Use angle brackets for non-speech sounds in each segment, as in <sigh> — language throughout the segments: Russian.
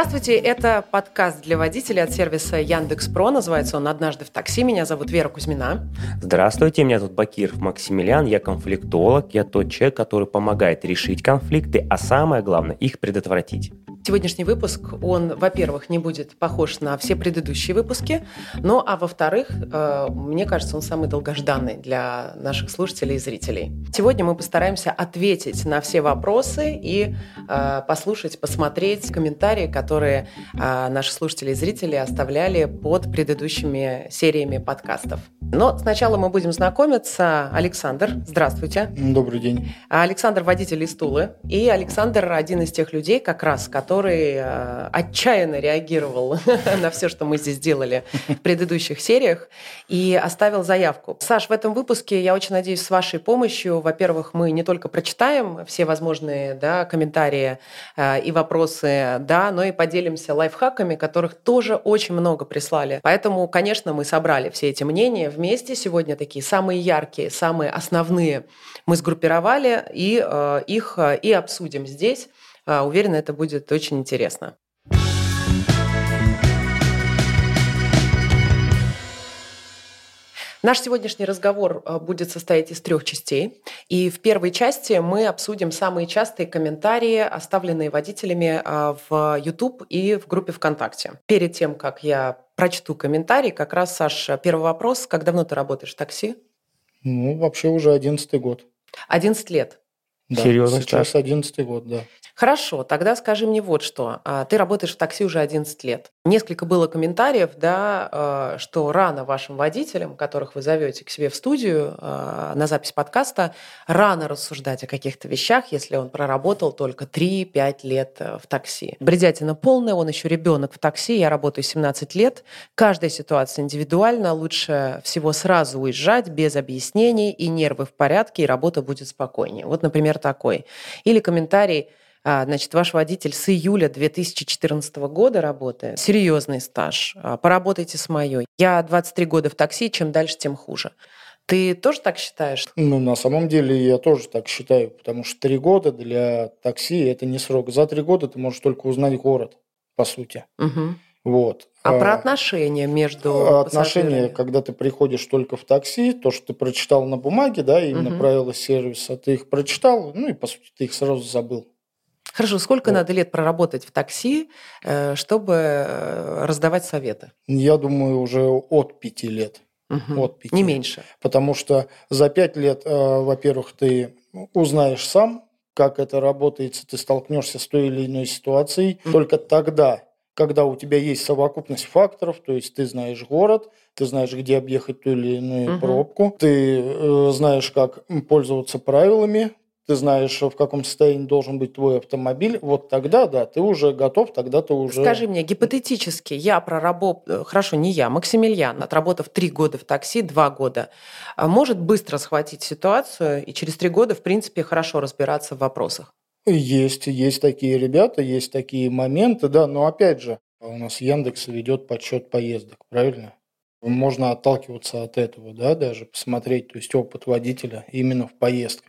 Здравствуйте, это подкаст для водителей от сервиса Яндекс.Про. Называется он «Однажды в такси». Меня зовут Вера Кузьмина. Здравствуйте, меня зовут Бакиров Максимилиан. Я конфликтолог. Я тот человек, который помогает решить конфликты, а самое главное – их предотвратить. Сегодняшний выпуск, он, во-первых, не будет похож на все предыдущие выпуски, ну а во-вторых, э, мне кажется, он самый долгожданный для наших слушателей и зрителей. Сегодня мы постараемся ответить на все вопросы и э, послушать, посмотреть комментарии, которые э, наши слушатели и зрители оставляли под предыдущими сериями подкастов. Но сначала мы будем знакомиться. Александр, здравствуйте. Добрый день. Александр – водитель из Тулы. И Александр – один из тех людей, как раз, который который э, отчаянно реагировал <laughs> на все, что мы здесь делали в предыдущих сериях, и оставил заявку. Саш, в этом выпуске, я очень надеюсь, с вашей помощью, во-первых, мы не только прочитаем все возможные да, комментарии э, и вопросы, да, но и поделимся лайфхаками, которых тоже очень много прислали. Поэтому, конечно, мы собрали все эти мнения вместе. Сегодня такие самые яркие, самые основные мы сгруппировали и э, их и обсудим здесь. А, уверена, это будет очень интересно. Наш сегодняшний разговор а, будет состоять из трех частей. И в первой части мы обсудим самые частые комментарии, оставленные водителями а, в YouTube и в группе ВКонтакте. Перед тем, как я прочту комментарий, как раз, Саш, первый вопрос. Как давно ты работаешь в такси? Ну, вообще уже одиннадцатый год. Одиннадцать лет? Да, Серьезно? Сейчас одиннадцатый год, да. Хорошо, тогда скажи мне вот что. А, ты работаешь в такси уже 11 лет. Несколько было комментариев, да, а, что рано вашим водителям, которых вы зовете к себе в студию а, на запись подкаста, рано рассуждать о каких-то вещах, если он проработал только 3-5 лет э, в такси. Бредятина полная, он еще ребенок в такси, я работаю 17 лет. Каждая ситуация индивидуальна, лучше всего сразу уезжать без объяснений, и нервы в порядке, и работа будет спокойнее. Вот, например, такой. Или комментарий – значит, ваш водитель с июля 2014 года работает. Серьезный стаж. А, поработайте с моей. Я 23 года в такси, чем дальше, тем хуже. Ты тоже так считаешь? Ну, на самом деле я тоже так считаю, потому что три года для такси – это не срок. За три года ты можешь только узнать город, по сути. Угу. Вот. А, а про отношения между Отношения, когда ты приходишь только в такси, то, что ты прочитал на бумаге, да, именно угу. правила сервиса, ты их прочитал, ну и, по сути, ты их сразу забыл. Хорошо, сколько вот. надо лет проработать в такси, э, чтобы э, раздавать советы? Я думаю, уже от пяти лет. Угу. От пяти. Не меньше. Потому что за пять лет, э, во-первых, ты узнаешь сам, как это работает, ты столкнешься с той или иной ситуацией. Угу. Только тогда, когда у тебя есть совокупность факторов, то есть ты знаешь город, ты знаешь, где объехать ту или иную угу. пробку, ты э, знаешь, как пользоваться правилами, ты знаешь, в каком состоянии должен быть твой автомобиль, вот тогда, да, ты уже готов, тогда ты уже... Скажи мне, гипотетически, я проработал, хорошо, не я, Максимилиан, отработав три года в такси, два года, а может быстро схватить ситуацию и через три года, в принципе, хорошо разбираться в вопросах? Есть, есть такие ребята, есть такие моменты, да, но опять же, у нас Яндекс ведет подсчет поездок, правильно? Можно отталкиваться от этого, да, даже посмотреть, то есть опыт водителя именно в поездках.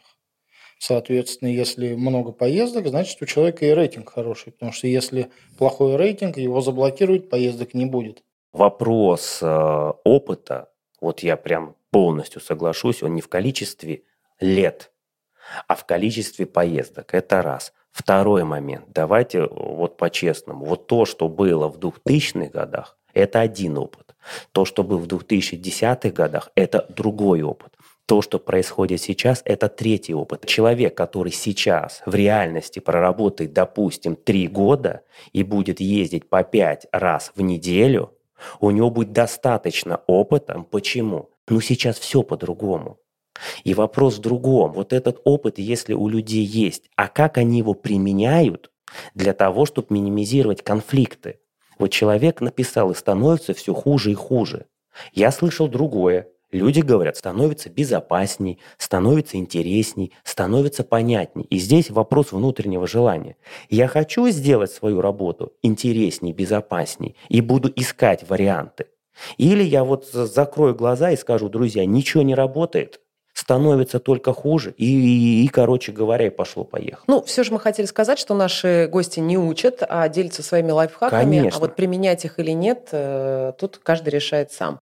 Соответственно, если много поездок, значит у человека и рейтинг хороший, потому что если плохой рейтинг, его заблокируют, поездок не будет. Вопрос э, опыта, вот я прям полностью соглашусь, он не в количестве лет, а в количестве поездок. Это раз. Второй момент. Давайте вот по-честному. Вот то, что было в 2000-х годах, это один опыт. То, что было в 2010-х годах, это другой опыт. То, что происходит сейчас, это третий опыт. Человек, который сейчас в реальности проработает, допустим, три года и будет ездить по пять раз в неделю, у него будет достаточно опыта. Почему? Ну сейчас все по-другому. И вопрос в другом. Вот этот опыт, если у людей есть, а как они его применяют для того, чтобы минимизировать конфликты? Вот человек написал, и становится все хуже и хуже. Я слышал другое. Люди говорят, становится безопасней, становится интересней, становится понятней. И здесь вопрос внутреннего желания. Я хочу сделать свою работу интересней, безопасней и буду искать варианты. Или я вот закрою глаза и скажу, друзья, ничего не работает, становится только хуже. И, и, и короче говоря, и пошло-поехало. Ну, все же мы хотели сказать, что наши гости не учат, а делятся своими лайфхаками. Конечно. А вот применять их или нет, э, тут каждый решает сам.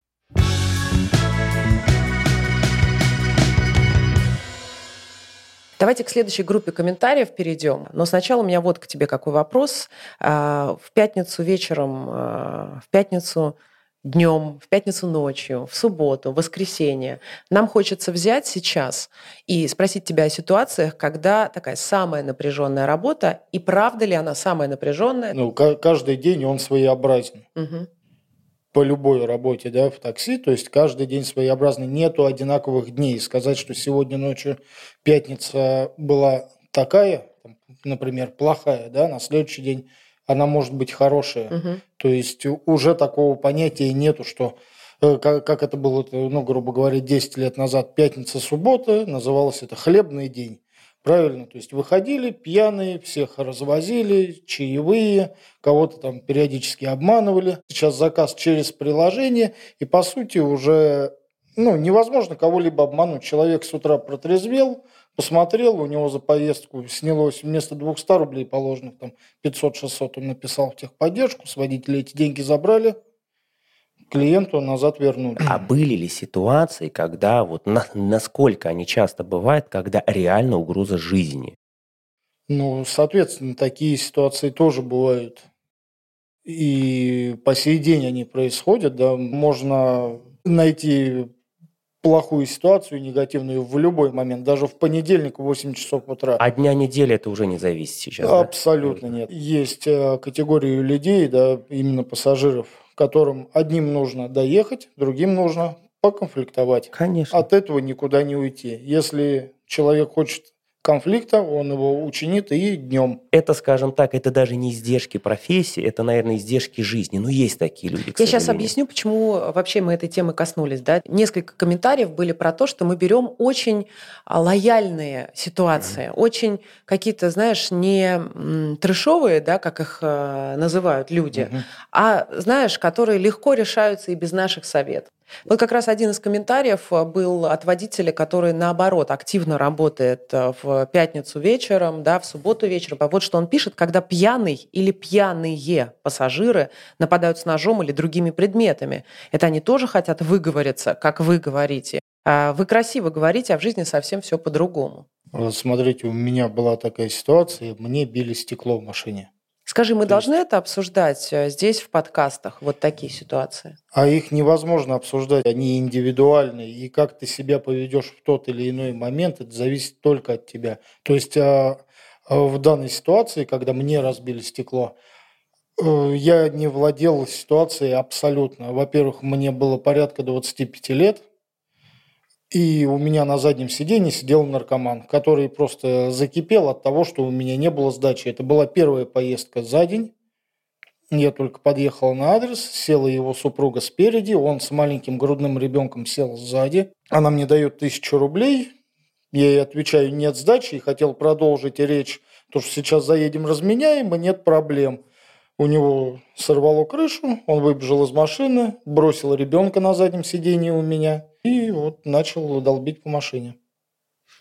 Давайте к следующей группе комментариев перейдем. Но сначала у меня вот к тебе какой вопрос. А, в пятницу вечером, а, в пятницу днем, в пятницу ночью, в субботу, в воскресенье. Нам хочется взять сейчас и спросить тебя о ситуациях, когда такая самая напряженная работа, и правда ли она самая напряженная? Ну, каждый день он своеобразен. Угу по любой работе да, в такси, то есть каждый день своеобразный, нету одинаковых дней. Сказать, что сегодня ночью пятница была такая, например, плохая, да, на следующий день она может быть хорошая. Угу. То есть уже такого понятия нету, что э, как, как это было, ну, грубо говоря, 10 лет назад, пятница-суббота, называлось это хлебный день. Правильно, то есть выходили пьяные, всех развозили, чаевые, кого-то там периодически обманывали. Сейчас заказ через приложение, и по сути уже ну, невозможно кого-либо обмануть. Человек с утра протрезвел, посмотрел, у него за поездку снялось вместо 200 рублей положенных, там 500-600 он написал в техподдержку, с водителя эти деньги забрали – клиенту назад вернуть. А были ли ситуации, когда вот на, насколько они часто бывают, когда реально угроза жизни? Ну, соответственно, такие ситуации тоже бывают. И по сей день они происходят, да, можно найти плохую ситуацию, негативную в любой момент, даже в понедельник в 8 часов утра. А дня недели это уже не зависит сейчас, Абсолютно да? нет. Есть э, категории людей, да, именно пассажиров, которым одним нужно доехать, другим нужно поконфликтовать. Конечно. От этого никуда не уйти. Если человек хочет конфликта, он его учинит и днем. Это, скажем так, это даже не издержки профессии, это, наверное, издержки жизни. Но есть такие люди, Я сейчас объясню, почему вообще мы этой темы коснулись. Да? Несколько комментариев были про то, что мы берем очень а, лояльные ситуации, mm-hmm. очень какие-то, знаешь, не трешовые, да, как их э, называют люди, mm-hmm. а, знаешь, которые легко решаются и без наших советов. Вот как раз один из комментариев э, был от водителя, который, наоборот, активно работает э, в пятницу вечером, да, в субботу вечером. А вот что он пишет, когда пьяный или пьяные пассажиры нападают с ножом или другими предметами. Это они тоже хотят выговориться, как вы говорите. А вы красиво говорите, а в жизни совсем все по-другому. Смотрите, у меня была такая ситуация, мне били стекло в машине. Скажи, мы То должны есть... это обсуждать э, здесь, в подкастах, вот такие ситуации? А их невозможно обсуждать, они индивидуальные, и как ты себя поведешь в тот или иной момент, это зависит только от тебя. То есть а, а в данной ситуации, когда мне разбили стекло, э, я не владел ситуацией абсолютно. Во-первых, мне было порядка 25 лет, и у меня на заднем сиденье сидел наркоман, который просто закипел от того, что у меня не было сдачи. Это была первая поездка за день. Я только подъехал на адрес, села его супруга спереди, он с маленьким грудным ребенком сел сзади. Она мне дает тысячу рублей, я ей отвечаю, нет сдачи, и хотел продолжить речь, то что сейчас заедем разменяем, и нет проблем. У него сорвало крышу, он выбежал из машины, бросил ребенка на заднем сиденье у меня и вот начал долбить по машине.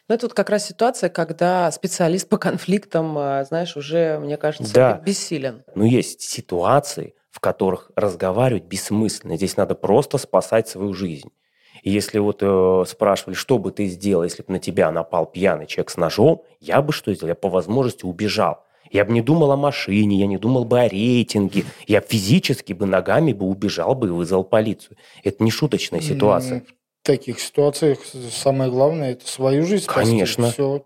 Ну, это вот как раз ситуация, когда специалист по конфликтам, а, знаешь, уже, мне кажется, да. бессилен. Но есть ситуации, в которых разговаривать бессмысленно. Здесь надо просто спасать свою жизнь. И если вот э, спрашивали, что бы ты сделал, если бы на тебя напал пьяный человек с ножом, я бы что сделал? Я по возможности убежал. Я бы не думал о машине, я не думал бы о рейтинге. Я физически бы ногами бы убежал бы и вызвал полицию. Это не шуточная ситуация. В таких ситуациях самое главное – это свою жизнь спасти. Конечно. Все.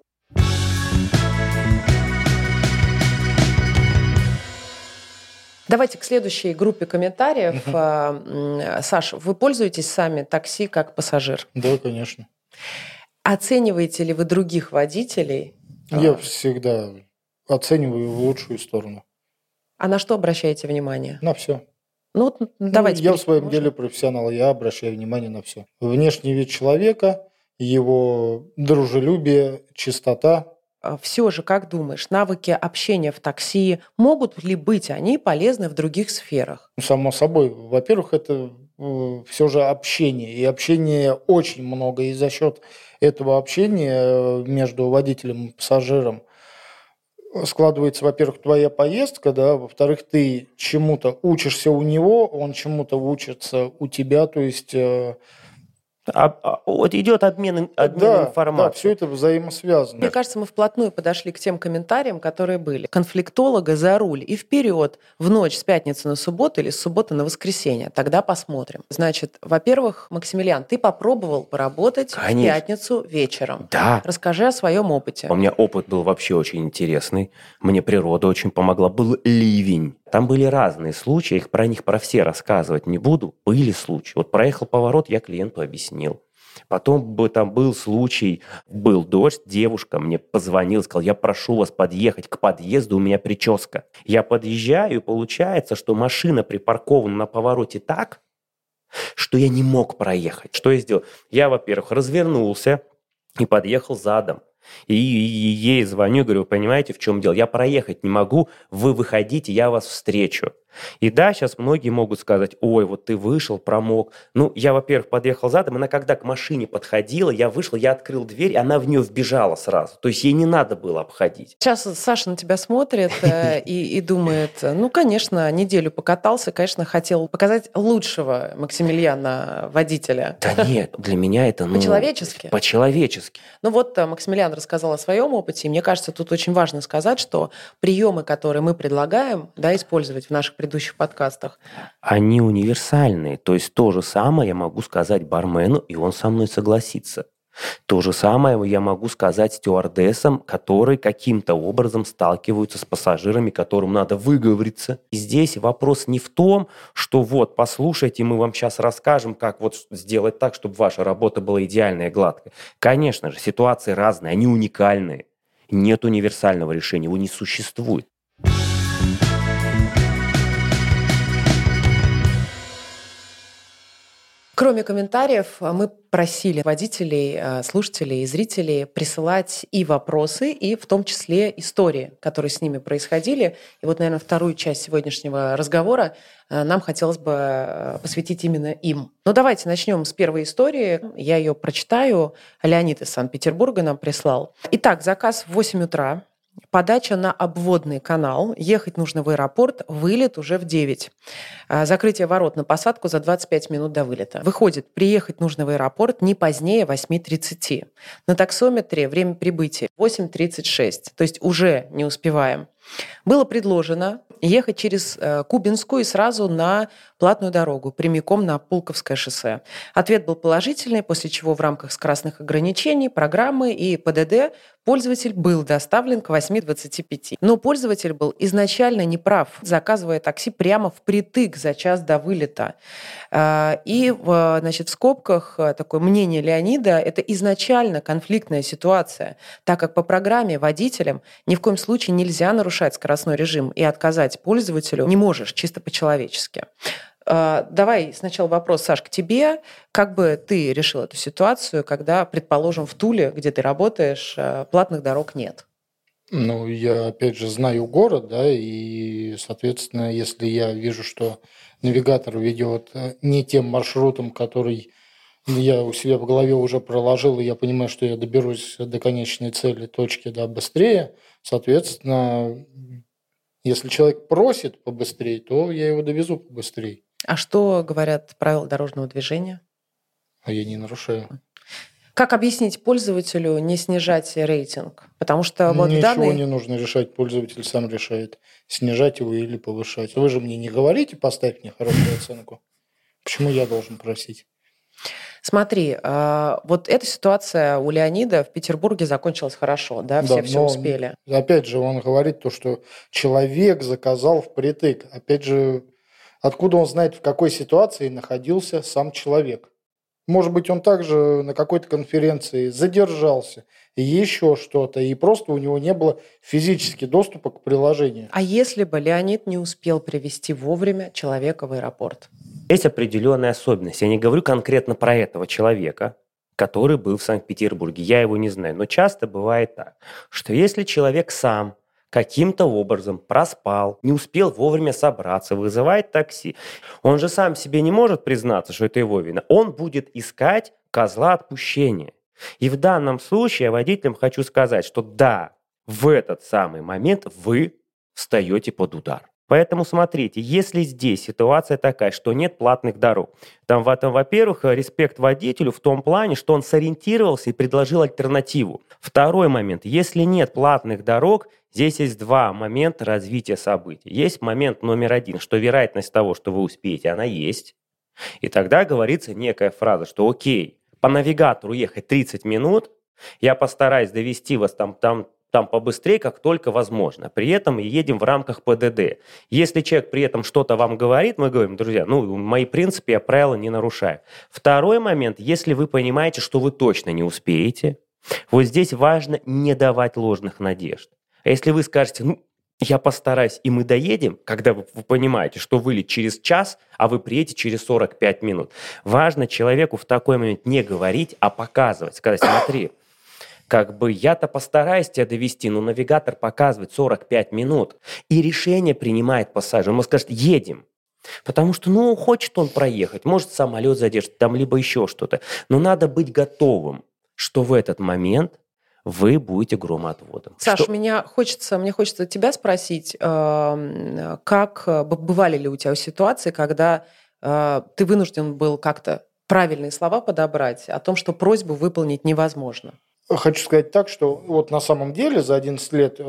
Давайте к следующей группе комментариев. Угу. Саш, вы пользуетесь сами такси как пассажир? Да, конечно. Оцениваете ли вы других водителей? Я а... всегда оцениваю в лучшую сторону. А на что обращаете внимание? На все. Ну, вот давайте. Ну, я в своем можно? деле профессионал, я обращаю внимание на все. Внешний вид человека, его дружелюбие, чистота. А все же, как думаешь, навыки общения в такси, могут ли быть они полезны в других сферах? Само собой. Во-первых, это э, все же общение. И общение очень много. И за счет этого общения э, между водителем и пассажиром складывается, во-первых, твоя поездка, да, во-вторых, ты чему-то учишься у него, он чему-то учится у тебя, то есть э, а, а, вот идет обмен, обмен да, информацией. Да, все это взаимосвязано. Мне кажется, мы вплотную подошли к тем комментариям, которые были. Конфликтолога за руль и вперед в ночь с пятницы на субботу или с субботы на воскресенье. Тогда посмотрим. Значит, во-первых, Максимилиан, ты попробовал поработать Конечно. в пятницу вечером. Да. Расскажи о своем опыте. У меня опыт был вообще очень интересный. Мне природа очень помогла. Был ливень. Там были разные случаи, их про них про все рассказывать не буду. Были случаи. Вот проехал поворот, я клиенту объяснил. Потом бы там был случай, был дождь, девушка мне позвонила, сказала, я прошу вас подъехать к подъезду, у меня прическа. Я подъезжаю, и получается, что машина припаркована на повороте так, что я не мог проехать. Что я сделал? Я, во-первых, развернулся и подъехал задом. И, ей звоню, говорю, понимаете, в чем дело? Я проехать не могу, вы выходите, я вас встречу. И да, сейчас многие могут сказать, ой, вот ты вышел, промок. Ну, я, во-первых, подъехал задом, она когда к машине подходила, я вышел, я открыл дверь, и она в нее вбежала сразу. То есть ей не надо было обходить. Сейчас Саша на тебя смотрит э, <laughs> и, и думает, ну, конечно, неделю покатался, конечно, хотел показать лучшего Максимилиана водителя. Да нет, для меня это... Ну, по-человечески? По-человечески. Ну вот э, Максимилиан рассказал о своем опыте, и мне кажется, тут очень важно сказать, что приемы, которые мы предлагаем да, использовать в наших предыдущих подкастах. Они универсальные. То есть то же самое я могу сказать бармену, и он со мной согласится. То же самое я могу сказать стюардессам, которые каким-то образом сталкиваются с пассажирами, которым надо выговориться. И здесь вопрос не в том, что вот, послушайте, мы вам сейчас расскажем, как вот сделать так, чтобы ваша работа была идеальная и гладкая. Конечно же, ситуации разные, они уникальные. Нет универсального решения, его не существует. Кроме комментариев, а, мы просили водителей, а, слушателей и зрителей присылать и вопросы, и в том числе истории, которые с ними происходили. И вот, наверное, вторую часть сегодняшнего разговора а, нам хотелось бы посвятить именно им. Ну, давайте начнем с первой истории. Я ее прочитаю. Леонид из Санкт-Петербурга нам прислал. Итак, заказ в 8 утра. Подача на обводный канал. Ехать нужно в аэропорт. Вылет уже в 9. А, закрытие ворот на посадку за 25 минут до вылета. Выходит, приехать нужно в аэропорт не позднее 8.30. На таксометре время прибытия 8.36. То есть уже не успеваем. Было предложено ехать через э, Кубинскую и сразу на платную дорогу, прямиком на Пулковское шоссе. Ответ был положительный, после чего в рамках скоростных ограничений, программы и ПДД пользователь был доставлен к 8.25. Но пользователь был изначально неправ, заказывая такси прямо впритык за час до вылета. А, и значит, в скобках э, такое мнение Леонида – это изначально конфликтная ситуация, так как по программе водителям ни в коем случае нельзя нарушать скоростной режим и отказать пользователю не можешь, чисто по-человечески. А, давай сначала вопрос, Саш, к тебе. Как бы ты решил эту ситуацию, когда, предположим, в Туле, где ты работаешь, э, платных дорог нет? Ну, я, опять же, знаю город, да, и, соответственно, если я вижу, что навигатор ведет э, не тем маршрутом, который я у себя в голове уже проложил, и я понимаю, что я доберусь до конечной цели, точки, да, быстрее, соответственно, если человек просит побыстрее, то я его довезу побыстрее. А что говорят правила дорожного движения? А я не нарушаю. Как объяснить пользователю не снижать рейтинг? Потому что вот Ничего данный... не нужно решать, пользователь сам решает, снижать его или повышать. Вы же мне не говорите, поставь мне хорошую оценку. Почему я должен просить? Смотри, а, вот эта ситуация у Леонида в Петербурге закончилась хорошо, да, все да, все успели. Опять же, он говорит то, что человек заказал впритык. Опять же, Откуда он знает, в какой ситуации находился сам человек? Может быть, он также на какой-то конференции задержался, и еще что-то, и просто у него не было физически доступа к приложению. А если бы Леонид не успел привести вовремя человека в аэропорт? Есть определенная особенность. Я не говорю конкретно про этого человека, который был в Санкт-Петербурге. Я его не знаю. Но часто бывает так, что если человек сам каким-то образом проспал, не успел вовремя собраться, вызывает такси. Он же сам себе не может признаться, что это его вина. Он будет искать козла отпущения. И в данном случае водителям хочу сказать, что да, в этот самый момент вы встаете под удар. Поэтому смотрите, если здесь ситуация такая, что нет платных дорог, там, в этом, во-первых, респект водителю в том плане, что он сориентировался и предложил альтернативу. Второй момент, если нет платных дорог, здесь есть два момента развития событий. Есть момент номер один, что вероятность того, что вы успеете, она есть. И тогда говорится некая фраза, что окей, по навигатору ехать 30 минут, я постараюсь довести вас там, там там побыстрее, как только возможно. При этом едем в рамках ПДД. Если человек при этом что-то вам говорит, мы говорим, друзья, ну, мои принципы, я правила не нарушаю. Второй момент, если вы понимаете, что вы точно не успеете, вот здесь важно не давать ложных надежд. А если вы скажете, ну, я постараюсь, и мы доедем, когда вы, вы понимаете, что вылет через час, а вы приедете через 45 минут. Важно человеку в такой момент не говорить, а показывать, сказать, смотри, как бы я-то постараюсь тебя довести, но навигатор показывает 45 минут, и решение принимает пассажир. Он скажет, едем. Потому что, ну, хочет он проехать, может, самолет задержит, там, либо еще что-то. Но надо быть готовым, что в этот момент вы будете громоотводом. Саш, что... меня хочется, мне хочется тебя спросить, э, как бывали ли у тебя ситуации, когда э, ты вынужден был как-то правильные слова подобрать о том, что просьбу выполнить невозможно? Хочу сказать так, что вот на самом деле за 11 лет э,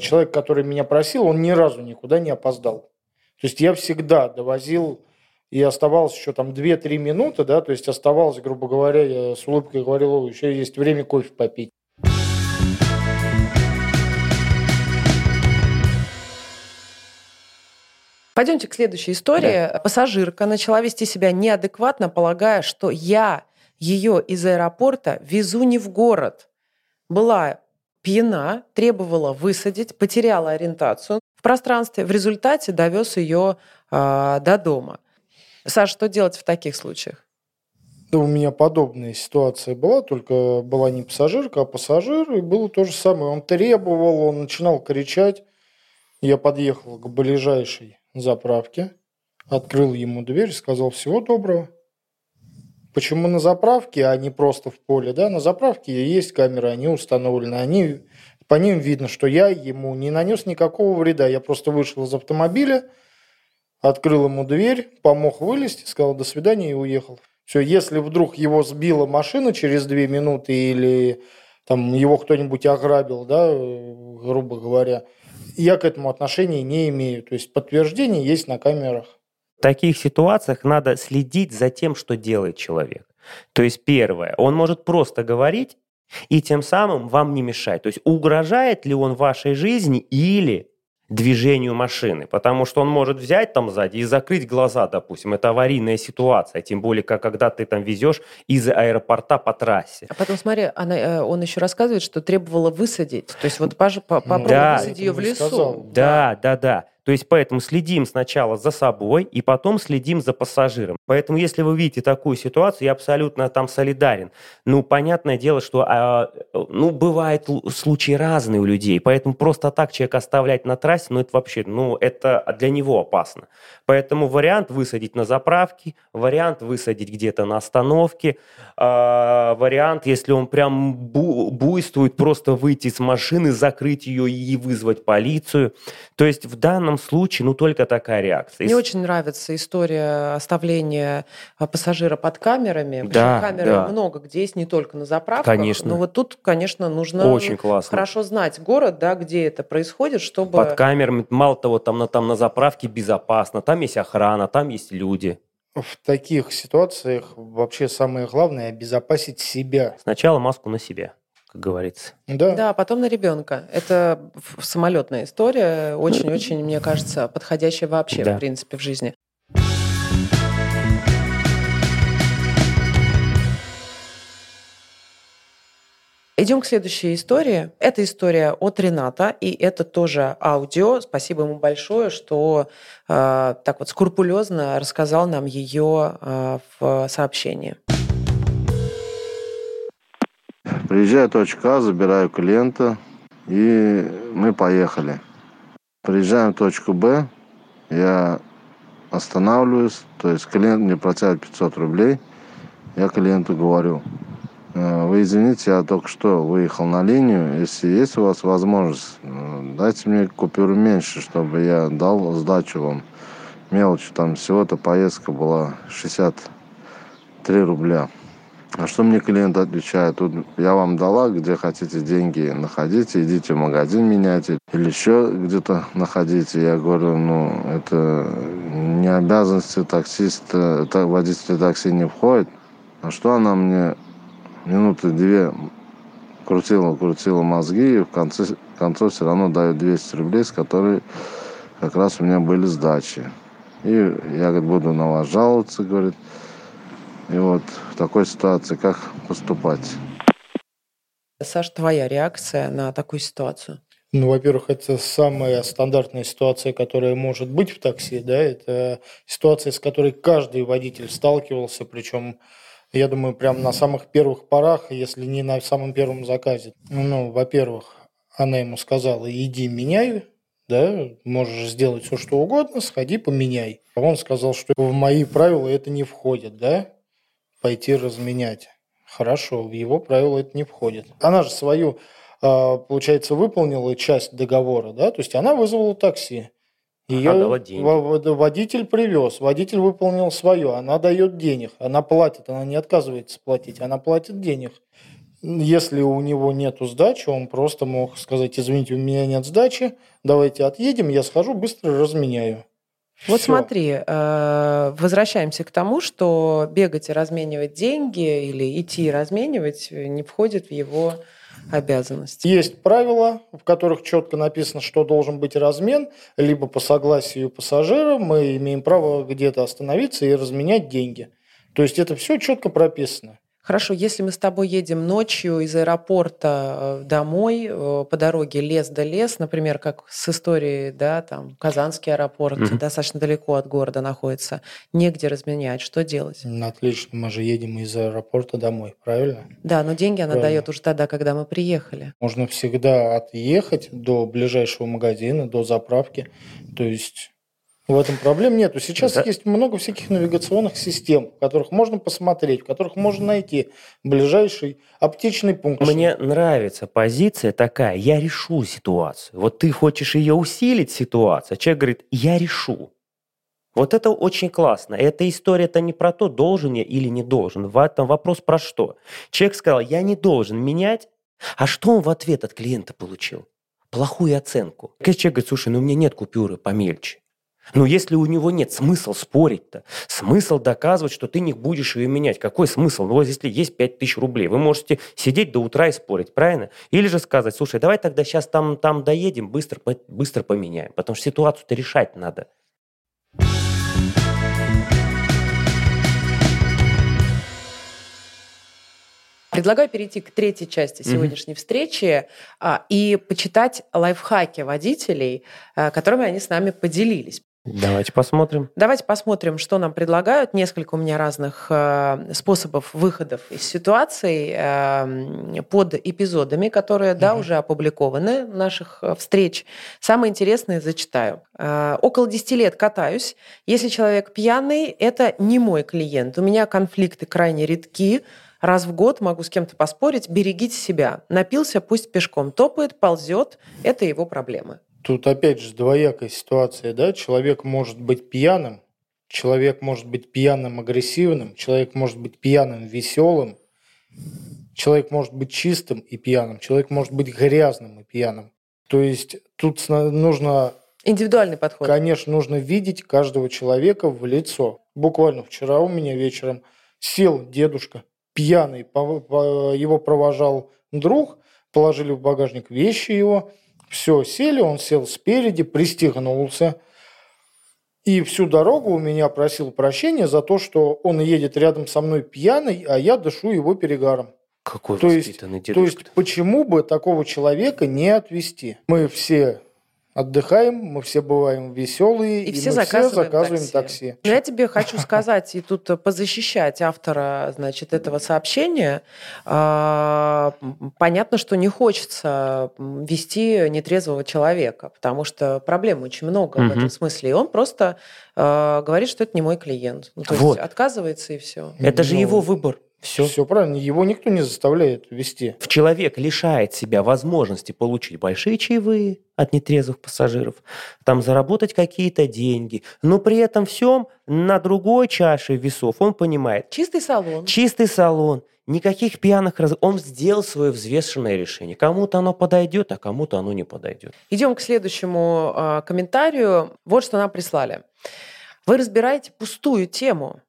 человек, который меня просил, он ни разу никуда не опоздал. То есть я всегда довозил и оставалось еще там 2-3 минуты, да, то есть оставалось, грубо говоря, я с улыбкой говорил, еще есть время кофе попить. Пойдемте к следующей истории. Да. Пассажирка начала вести себя неадекватно, полагая, что я ее из аэропорта везу не в город. Была пьяна, требовала высадить, потеряла ориентацию в пространстве, в результате довез ее э, до дома. Саша, что делать в таких случаях? Да, у меня подобная ситуация была, только была не пассажирка, а пассажир, и было то же самое. Он требовал, он начинал кричать. Я подъехал к ближайшей заправке, открыл ему дверь, сказал всего доброго. Почему на заправке, а не просто в поле? Да? На заправке есть камеры, они установлены. Они, по ним видно, что я ему не нанес никакого вреда. Я просто вышел из автомобиля, открыл ему дверь, помог вылезти, сказал «до свидания» и уехал. Все, если вдруг его сбила машина через две минуты или там его кто-нибудь ограбил, да, грубо говоря, я к этому отношения не имею. То есть подтверждение есть на камерах. В таких ситуациях надо следить за тем, что делает человек. То есть первое, он может просто говорить и тем самым вам не мешать. То есть угрожает ли он вашей жизни или движению машины, потому что он может взять там сзади и закрыть глаза, допустим. Это аварийная ситуация, тем более, как когда ты там везешь из аэропорта по трассе. А потом, смотри, она, э, он еще рассказывает, что требовала высадить. То есть вот попробуй да, высадить ее в лесу. Сказал. Да, да, да. То есть поэтому следим сначала за собой и потом следим за пассажиром. Поэтому если вы видите такую ситуацию, я абсолютно там солидарен. Ну, понятное дело, что а, ну, бывают случаи разные у людей, поэтому просто так человека оставлять на трассе, ну, это вообще, ну, это для него опасно. Поэтому вариант высадить на заправке, вариант высадить где-то на остановке, э, вариант, если он прям бу буйствует, просто выйти с машины, закрыть ее и вызвать полицию. То есть в данном случае, ну, только такая реакция. Мне очень нравится история оставления а, пассажира под камерами. Да, камеры да. много где есть, не только на заправках. Конечно. Но вот тут, конечно, нужно очень классно. хорошо знать город, да, где это происходит, чтобы... Под камерами, мало того, там на, там на заправке безопасно, там есть охрана, там есть люди. В таких ситуациях вообще самое главное – обезопасить себя. Сначала маску на себя как говорится. Да. Да, потом на ребенка. Это самолетная история, очень-очень, мне кажется, подходящая вообще, да. в принципе, в жизни. Идем к следующей истории. Это история от Рената, и это тоже аудио. Спасибо ему большое, что э, так вот скрупулезно рассказал нам ее э, в сообщении. Приезжаю в точку А, забираю клиента, И мы поехали. Приезжаем в точку Б, я останавливаюсь, то есть клиент мне протягивает 500 рублей, я клиенту говорю, «Э, вы извините, я только что выехал на линию, если есть у вас возможность, э, дайте мне купюру меньше, чтобы я дал сдачу вам. Мелочь, там всего-то поездка была 63 рубля. А что мне клиент отвечает? Тут я вам дала, где хотите деньги находите, идите в магазин меняйте или еще где-то находите. Я говорю, ну, это не обязанности таксиста, это водителя такси не входит. А что она мне минуты две крутила, крутила мозги, и в конце, в конце все равно дает 200 рублей, с которой как раз у меня были сдачи. И я говорит, буду на вас жаловаться, говорит. И вот в такой ситуации как поступать? Саш, твоя реакция на такую ситуацию? Ну, во-первых, это самая стандартная ситуация, которая может быть в такси, да, это ситуация, с которой каждый водитель сталкивался, причем, я думаю, прям на самых первых порах, если не на самом первом заказе. Ну, во-первых, она ему сказала, иди меняй, да, можешь сделать все, что угодно, сходи, поменяй. А он сказал, что в мои правила это не входит, да, пойти разменять. Хорошо, в его правила это не входит. Она же свою, а, получается, выполнила часть договора, да, то есть она вызвала такси. Ее водитель привез, водитель выполнил свое, она дает денег, она платит, она не отказывается платить, она платит денег. Если у него нет сдачи, он просто мог сказать, извините, у меня нет сдачи, давайте отъедем, я схожу, быстро разменяю. Вот Всё. смотри, э, возвращаемся к тому, что бегать и разменивать деньги или идти и разменивать не входит в его обязанности. Есть правила, в которых четко написано, что должен быть размен, либо по согласию пассажира мы имеем право где-то остановиться и разменять деньги. То есть это все четко прописано. Хорошо, если мы с тобой едем ночью из аэропорта э, домой, э, по дороге лес да лес, например, как с историей, да, там, Казанский аэропорт mm-hmm. достаточно далеко от города находится, негде разменять, что делать? Отлично, мы же едем из аэропорта домой, правильно? Да, но деньги она правильно. дает уже тогда, когда мы приехали. Можно всегда отъехать до ближайшего магазина, до заправки, то есть в этом проблем нету. Сейчас да. есть много всяких навигационных систем, в которых можно посмотреть, в которых можно найти ближайший аптечный пункт. Мне нравится позиция такая, я решу ситуацию. Вот ты хочешь ее усилить, ситуацию, а человек говорит, я решу. Вот это очень классно. Эта история-то не про то, должен я или не должен. В этом вопрос про что? Человек сказал, я не должен менять, а что он в ответ от клиента получил? Плохую оценку. Если человек говорит, слушай, ну у меня нет купюры помельче. Но если у него нет смысла спорить-то, смысл доказывать, что ты не будешь ее менять. Какой смысл? Ну вот если есть 5000 рублей, вы можете сидеть до утра и спорить, правильно? Или же сказать, слушай, давай тогда сейчас там, там доедем, быстро, быстро поменяем. Потому что ситуацию-то решать надо. Предлагаю перейти к третьей части сегодняшней mm-hmm. встречи а, и почитать лайфхаки водителей, а, которыми они с нами поделились. Давайте посмотрим. Давайте посмотрим, что нам предлагают. Несколько у меня разных э, способов выходов из ситуаций э, под эпизодами, которые, да, уже опубликованы наших э, встреч. Самое интересное зачитаю. Э, около 10 лет катаюсь. Если человек пьяный, это не мой клиент. У меня конфликты крайне редки. Раз в год могу с кем-то поспорить. Берегите себя. Напился, пусть пешком топает, ползет. Это его проблемы. Тут опять же двоякая ситуация, да? Человек может быть пьяным, человек может быть пьяным агрессивным, человек может быть пьяным веселым, человек может быть чистым и пьяным, человек может быть грязным и пьяным. То есть тут нужно... Индивидуальный подход. Конечно, нужно видеть каждого человека в лицо. Буквально вчера у меня вечером сел дедушка пьяный, его провожал друг, положили в багажник вещи его, все, сели, он сел спереди, пристегнулся. И всю дорогу у меня просил прощения за то, что он едет рядом со мной пьяный, а я дышу его перегаром. Какой то есть, дедушка То есть, почему бы такого человека не отвести? Мы все отдыхаем, мы все бываем веселые, И и, все мы заказываем все заказываем такси. такси. Но я тебе хочу сказать и тут позащищать автора, значит, этого сообщения. А, Понятно, что не хочется вести нетрезвого человека, потому что проблем очень много в этом смысле. И он просто а, говорит, что это не мой клиент. Ну, то Вот. есть отказывается и все. Это же Ну, его выбор. Все. Все правильно, его никто не заставляет вести. Человек лишает себя возможности получить большие чаевые от нетрезвых пассажиров, там заработать какие-то деньги, но при этом всем на другой чаше весов он понимает, Чистый салон. чистый салон, никаких пьяных раз... Он сделал свое взвешенное решение. Кому-то оно подойдет, а кому-то оно не подойдет. Идем к следующему а, комментарию. Вот что нам прислали. Вы разбираете пустую тему,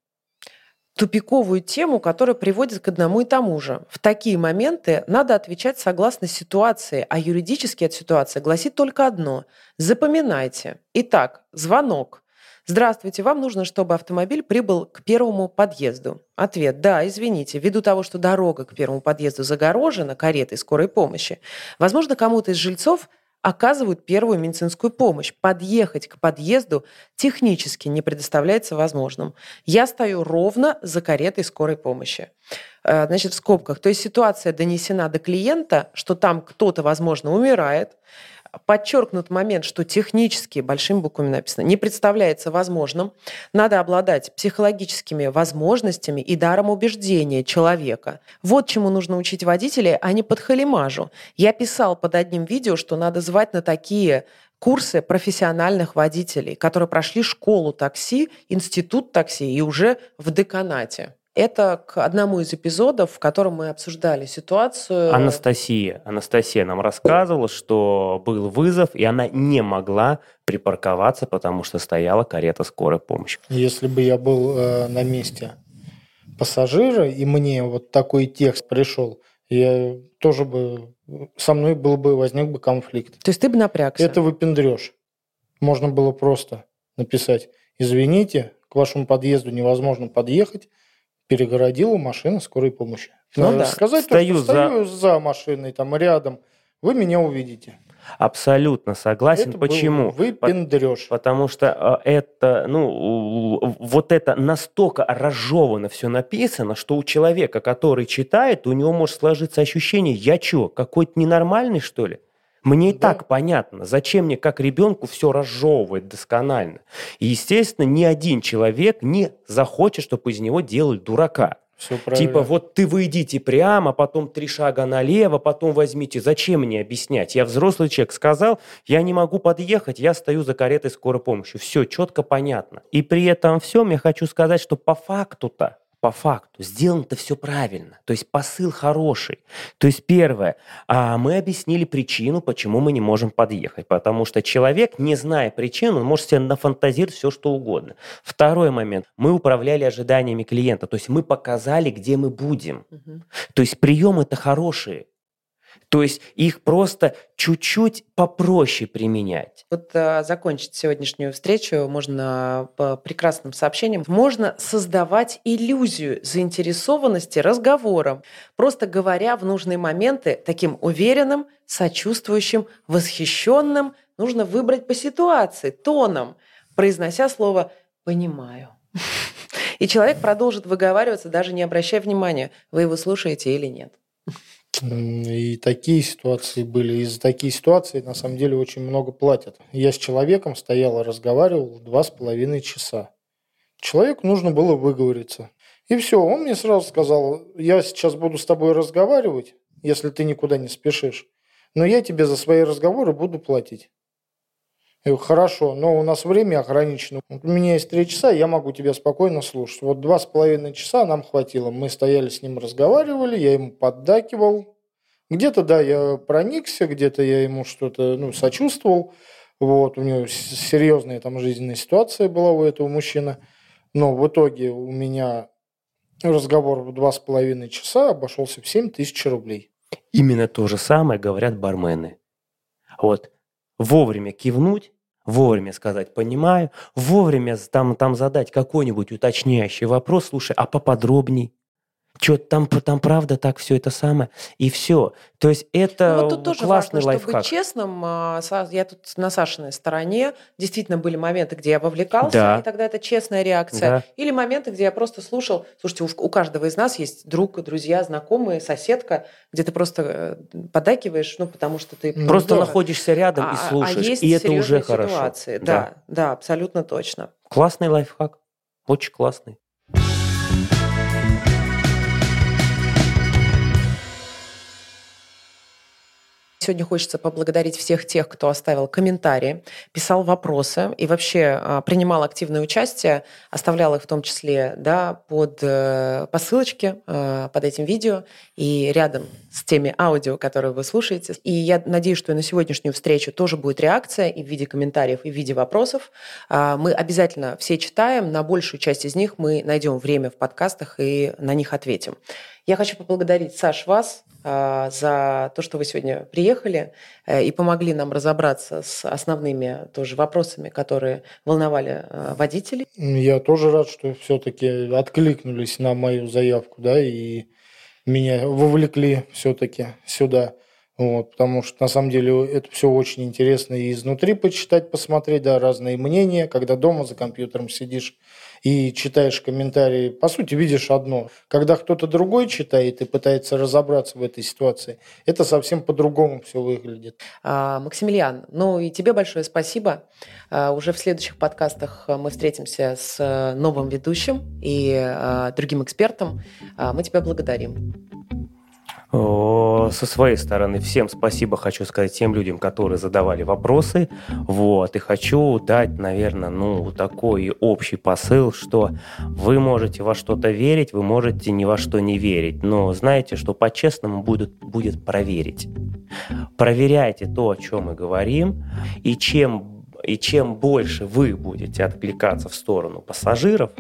тупиковую тему, которая приводит к одному и тому же. В такие моменты надо отвечать согласно ситуации, а юридически от ситуации гласит только одно. Запоминайте. Итак, звонок. Здравствуйте, вам нужно, чтобы автомобиль прибыл к первому подъезду. Ответ. Да, извините, ввиду того, что дорога к первому подъезду загорожена каретой скорой помощи, возможно, кому-то из жильцов оказывают первую медицинскую помощь. Подъехать к подъезду технически не предоставляется возможным. Я стою ровно за каретой скорой помощи. Э, Значит, в скобках. То есть ситуация донесена до клиента, что там кто-то, возможно, умирает. Подчеркнут момент, что технически, большими буквами написано, не представляется возможным. Надо обладать психологическими возможностями и даром убеждения человека. Вот чему нужно учить водителей, а не под халимажу. Я писал под одним видео, что надо звать на такие курсы профессиональных водителей, которые прошли школу такси, институт такси и уже в деканате. Это к одному из эпизодов, в котором мы обсуждали ситуацию. Анастасия. Анастасия нам рассказывала, что был вызов, и она не могла припарковаться, потому что стояла карета скорой помощи. Если бы я был э, на месте пассажира, и мне вот такой текст пришел, я тоже бы... Со мной был бы, возник бы конфликт. То есть ты бы напрягся. Это выпендрешь. Можно было просто написать, извините, к вашему подъезду невозможно подъехать, перегородила машина скорой помощи. Ну да. сказать, Стою то, что за- стою за машиной, там рядом, вы меня увидите. Абсолютно согласен. Это Почему? Выпендрешь. Потому что э, это, ну, вот это настолько разжевано все написано, что у человека, который читает, у него может сложиться ощущение, я чё, какой-то ненормальный, что ли? Мне и Да. так понятно, зачем мне как ребенку все разжевывать досконально. И, естественно, ни один человек не захочет, чтобы из него делали дурака. Все правильно. Типа, вот ты вы идите прямо, потом три шага налево, потом возьмите. Зачем мне объяснять? Я взрослый человек, сказал, я не могу подъехать, я стою за каретой скорой помощи. Все четко понятно. И при этом всем я хочу сказать, что по факту-то, по факту, сделано-то все правильно. То есть посыл хороший. То есть первое, а мы объяснили причину, почему мы не можем подъехать. Потому что человек, не зная причину, он может себе нафантазировать все, что угодно. Второй момент. Мы управляли ожиданиями клиента. То есть мы показали, где мы будем. Мгм. То есть приемы-то хорошие. То есть их просто чуть-чуть попроще применять. Вот а, закончить сегодняшнюю встречу можно по прекрасным сообщениям. Можно создавать иллюзию заинтересованности разговором, просто говоря в нужные моменты таким уверенным, сочувствующим, восхищенным. Нужно выбрать по ситуации, тоном, произнося слово «понимаю». <laughs> И человек продолжит выговариваться, даже не обращая внимания, вы его слушаете или нет. И такие ситуации были. И за такие ситуации на самом деле очень много платят. Я с человеком стоял и разговаривал два с половиной часа. Человеку нужно было выговориться. И все, он мне сразу сказал, я сейчас буду с тобой разговаривать, если ты никуда не спешишь, но я тебе за свои разговоры буду платить. Я говорю, хорошо, но у нас время ограничено. У меня есть три часа, я могу тебя спокойно слушать. Вот два с половиной часа нам хватило. Мы стояли с ним, разговаривали, я ему поддакивал. Где-то, да, я проникся, где-то я ему что-то, ну, сочувствовал. Вот, у него серьезная там жизненная ситуация была у этого мужчины. Но в итоге у меня разговор в два с половиной часа обошелся в 7 тысяч рублей. Именно то же самое говорят бармены. Вот вовремя кивнуть, вовремя сказать «понимаю», вовремя там, там задать какой-нибудь уточняющий вопрос, слушай, а поподробней? Что там, там правда так все это самое, и все. То есть это ну, вот тут тоже классный важно, лайфхак. Чтобы быть честным, а, я тут на Сашиной стороне. Действительно были моменты, где я вовлекался, да. и тогда это честная реакция. Да. Или моменты, где я просто слушал. Слушайте, у каждого из нас есть друг, друзья, знакомые, соседка, где ты просто э, подакиваешь, ну, потому что ты... Просто да. находишься рядом а, и слушаешь, а есть и это уже ситуации. хорошо. Да, да, да, абсолютно точно. Классный лайфхак, очень классный. Сегодня хочется поблагодарить всех тех, кто оставил комментарии, писал вопросы и вообще а, принимал активное участие, оставлял их в том числе да, под, э, по ссылочке э, под этим видео и рядом с теми аудио, которые вы слушаете. И я надеюсь, что и на сегодняшнюю встречу тоже будет реакция и в виде комментариев, и в виде вопросов. А, мы обязательно все читаем, на большую часть из них мы найдем время в подкастах и на них ответим. Я хочу поблагодарить, Саш, вас а, за то, что вы сегодня приехали э, и помогли нам разобраться с основными тоже вопросами, которые волновали э, водителей. Я тоже рад, что все-таки откликнулись на мою заявку, да, и меня вовлекли все-таки сюда. Вот, потому что на самом деле это все очень интересно и изнутри почитать, посмотреть, да, разные мнения, когда дома за компьютером сидишь и читаешь комментарии, по сути, видишь одно. Когда кто-то другой читает и пытается разобраться в этой ситуации, это совсем по-другому все выглядит. А, Максимилиан, ну и тебе большое спасибо. А, уже в следующих подкастах мы встретимся с новым ведущим и а, другим экспертом. А, мы тебя благодарим. Со своей стороны всем спасибо хочу сказать тем людям, которые задавали вопросы. Вот. И хочу дать, наверное, ну, такой общий посыл, что вы можете во что-то верить, вы можете ни во что не верить. Но знаете, что по-честному будет, будет проверить. Проверяйте то, о чем мы говорим, и чем и чем больше вы будете откликаться в сторону пассажиров,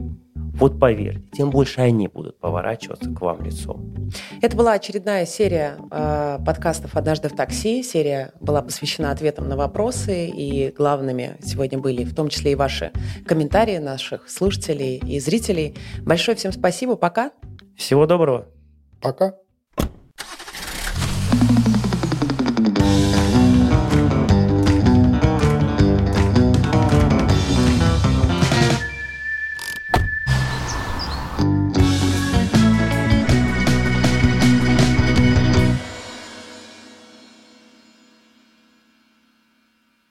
вот поверьте, тем больше они будут поворачиваться к вам лицом. Это была очередная серия э, подкастов «Однажды в такси». Серия была посвящена ответам на вопросы, и главными сегодня были в том числе и ваши комментарии наших слушателей и зрителей. Большое всем спасибо, пока. Всего доброго. Пока.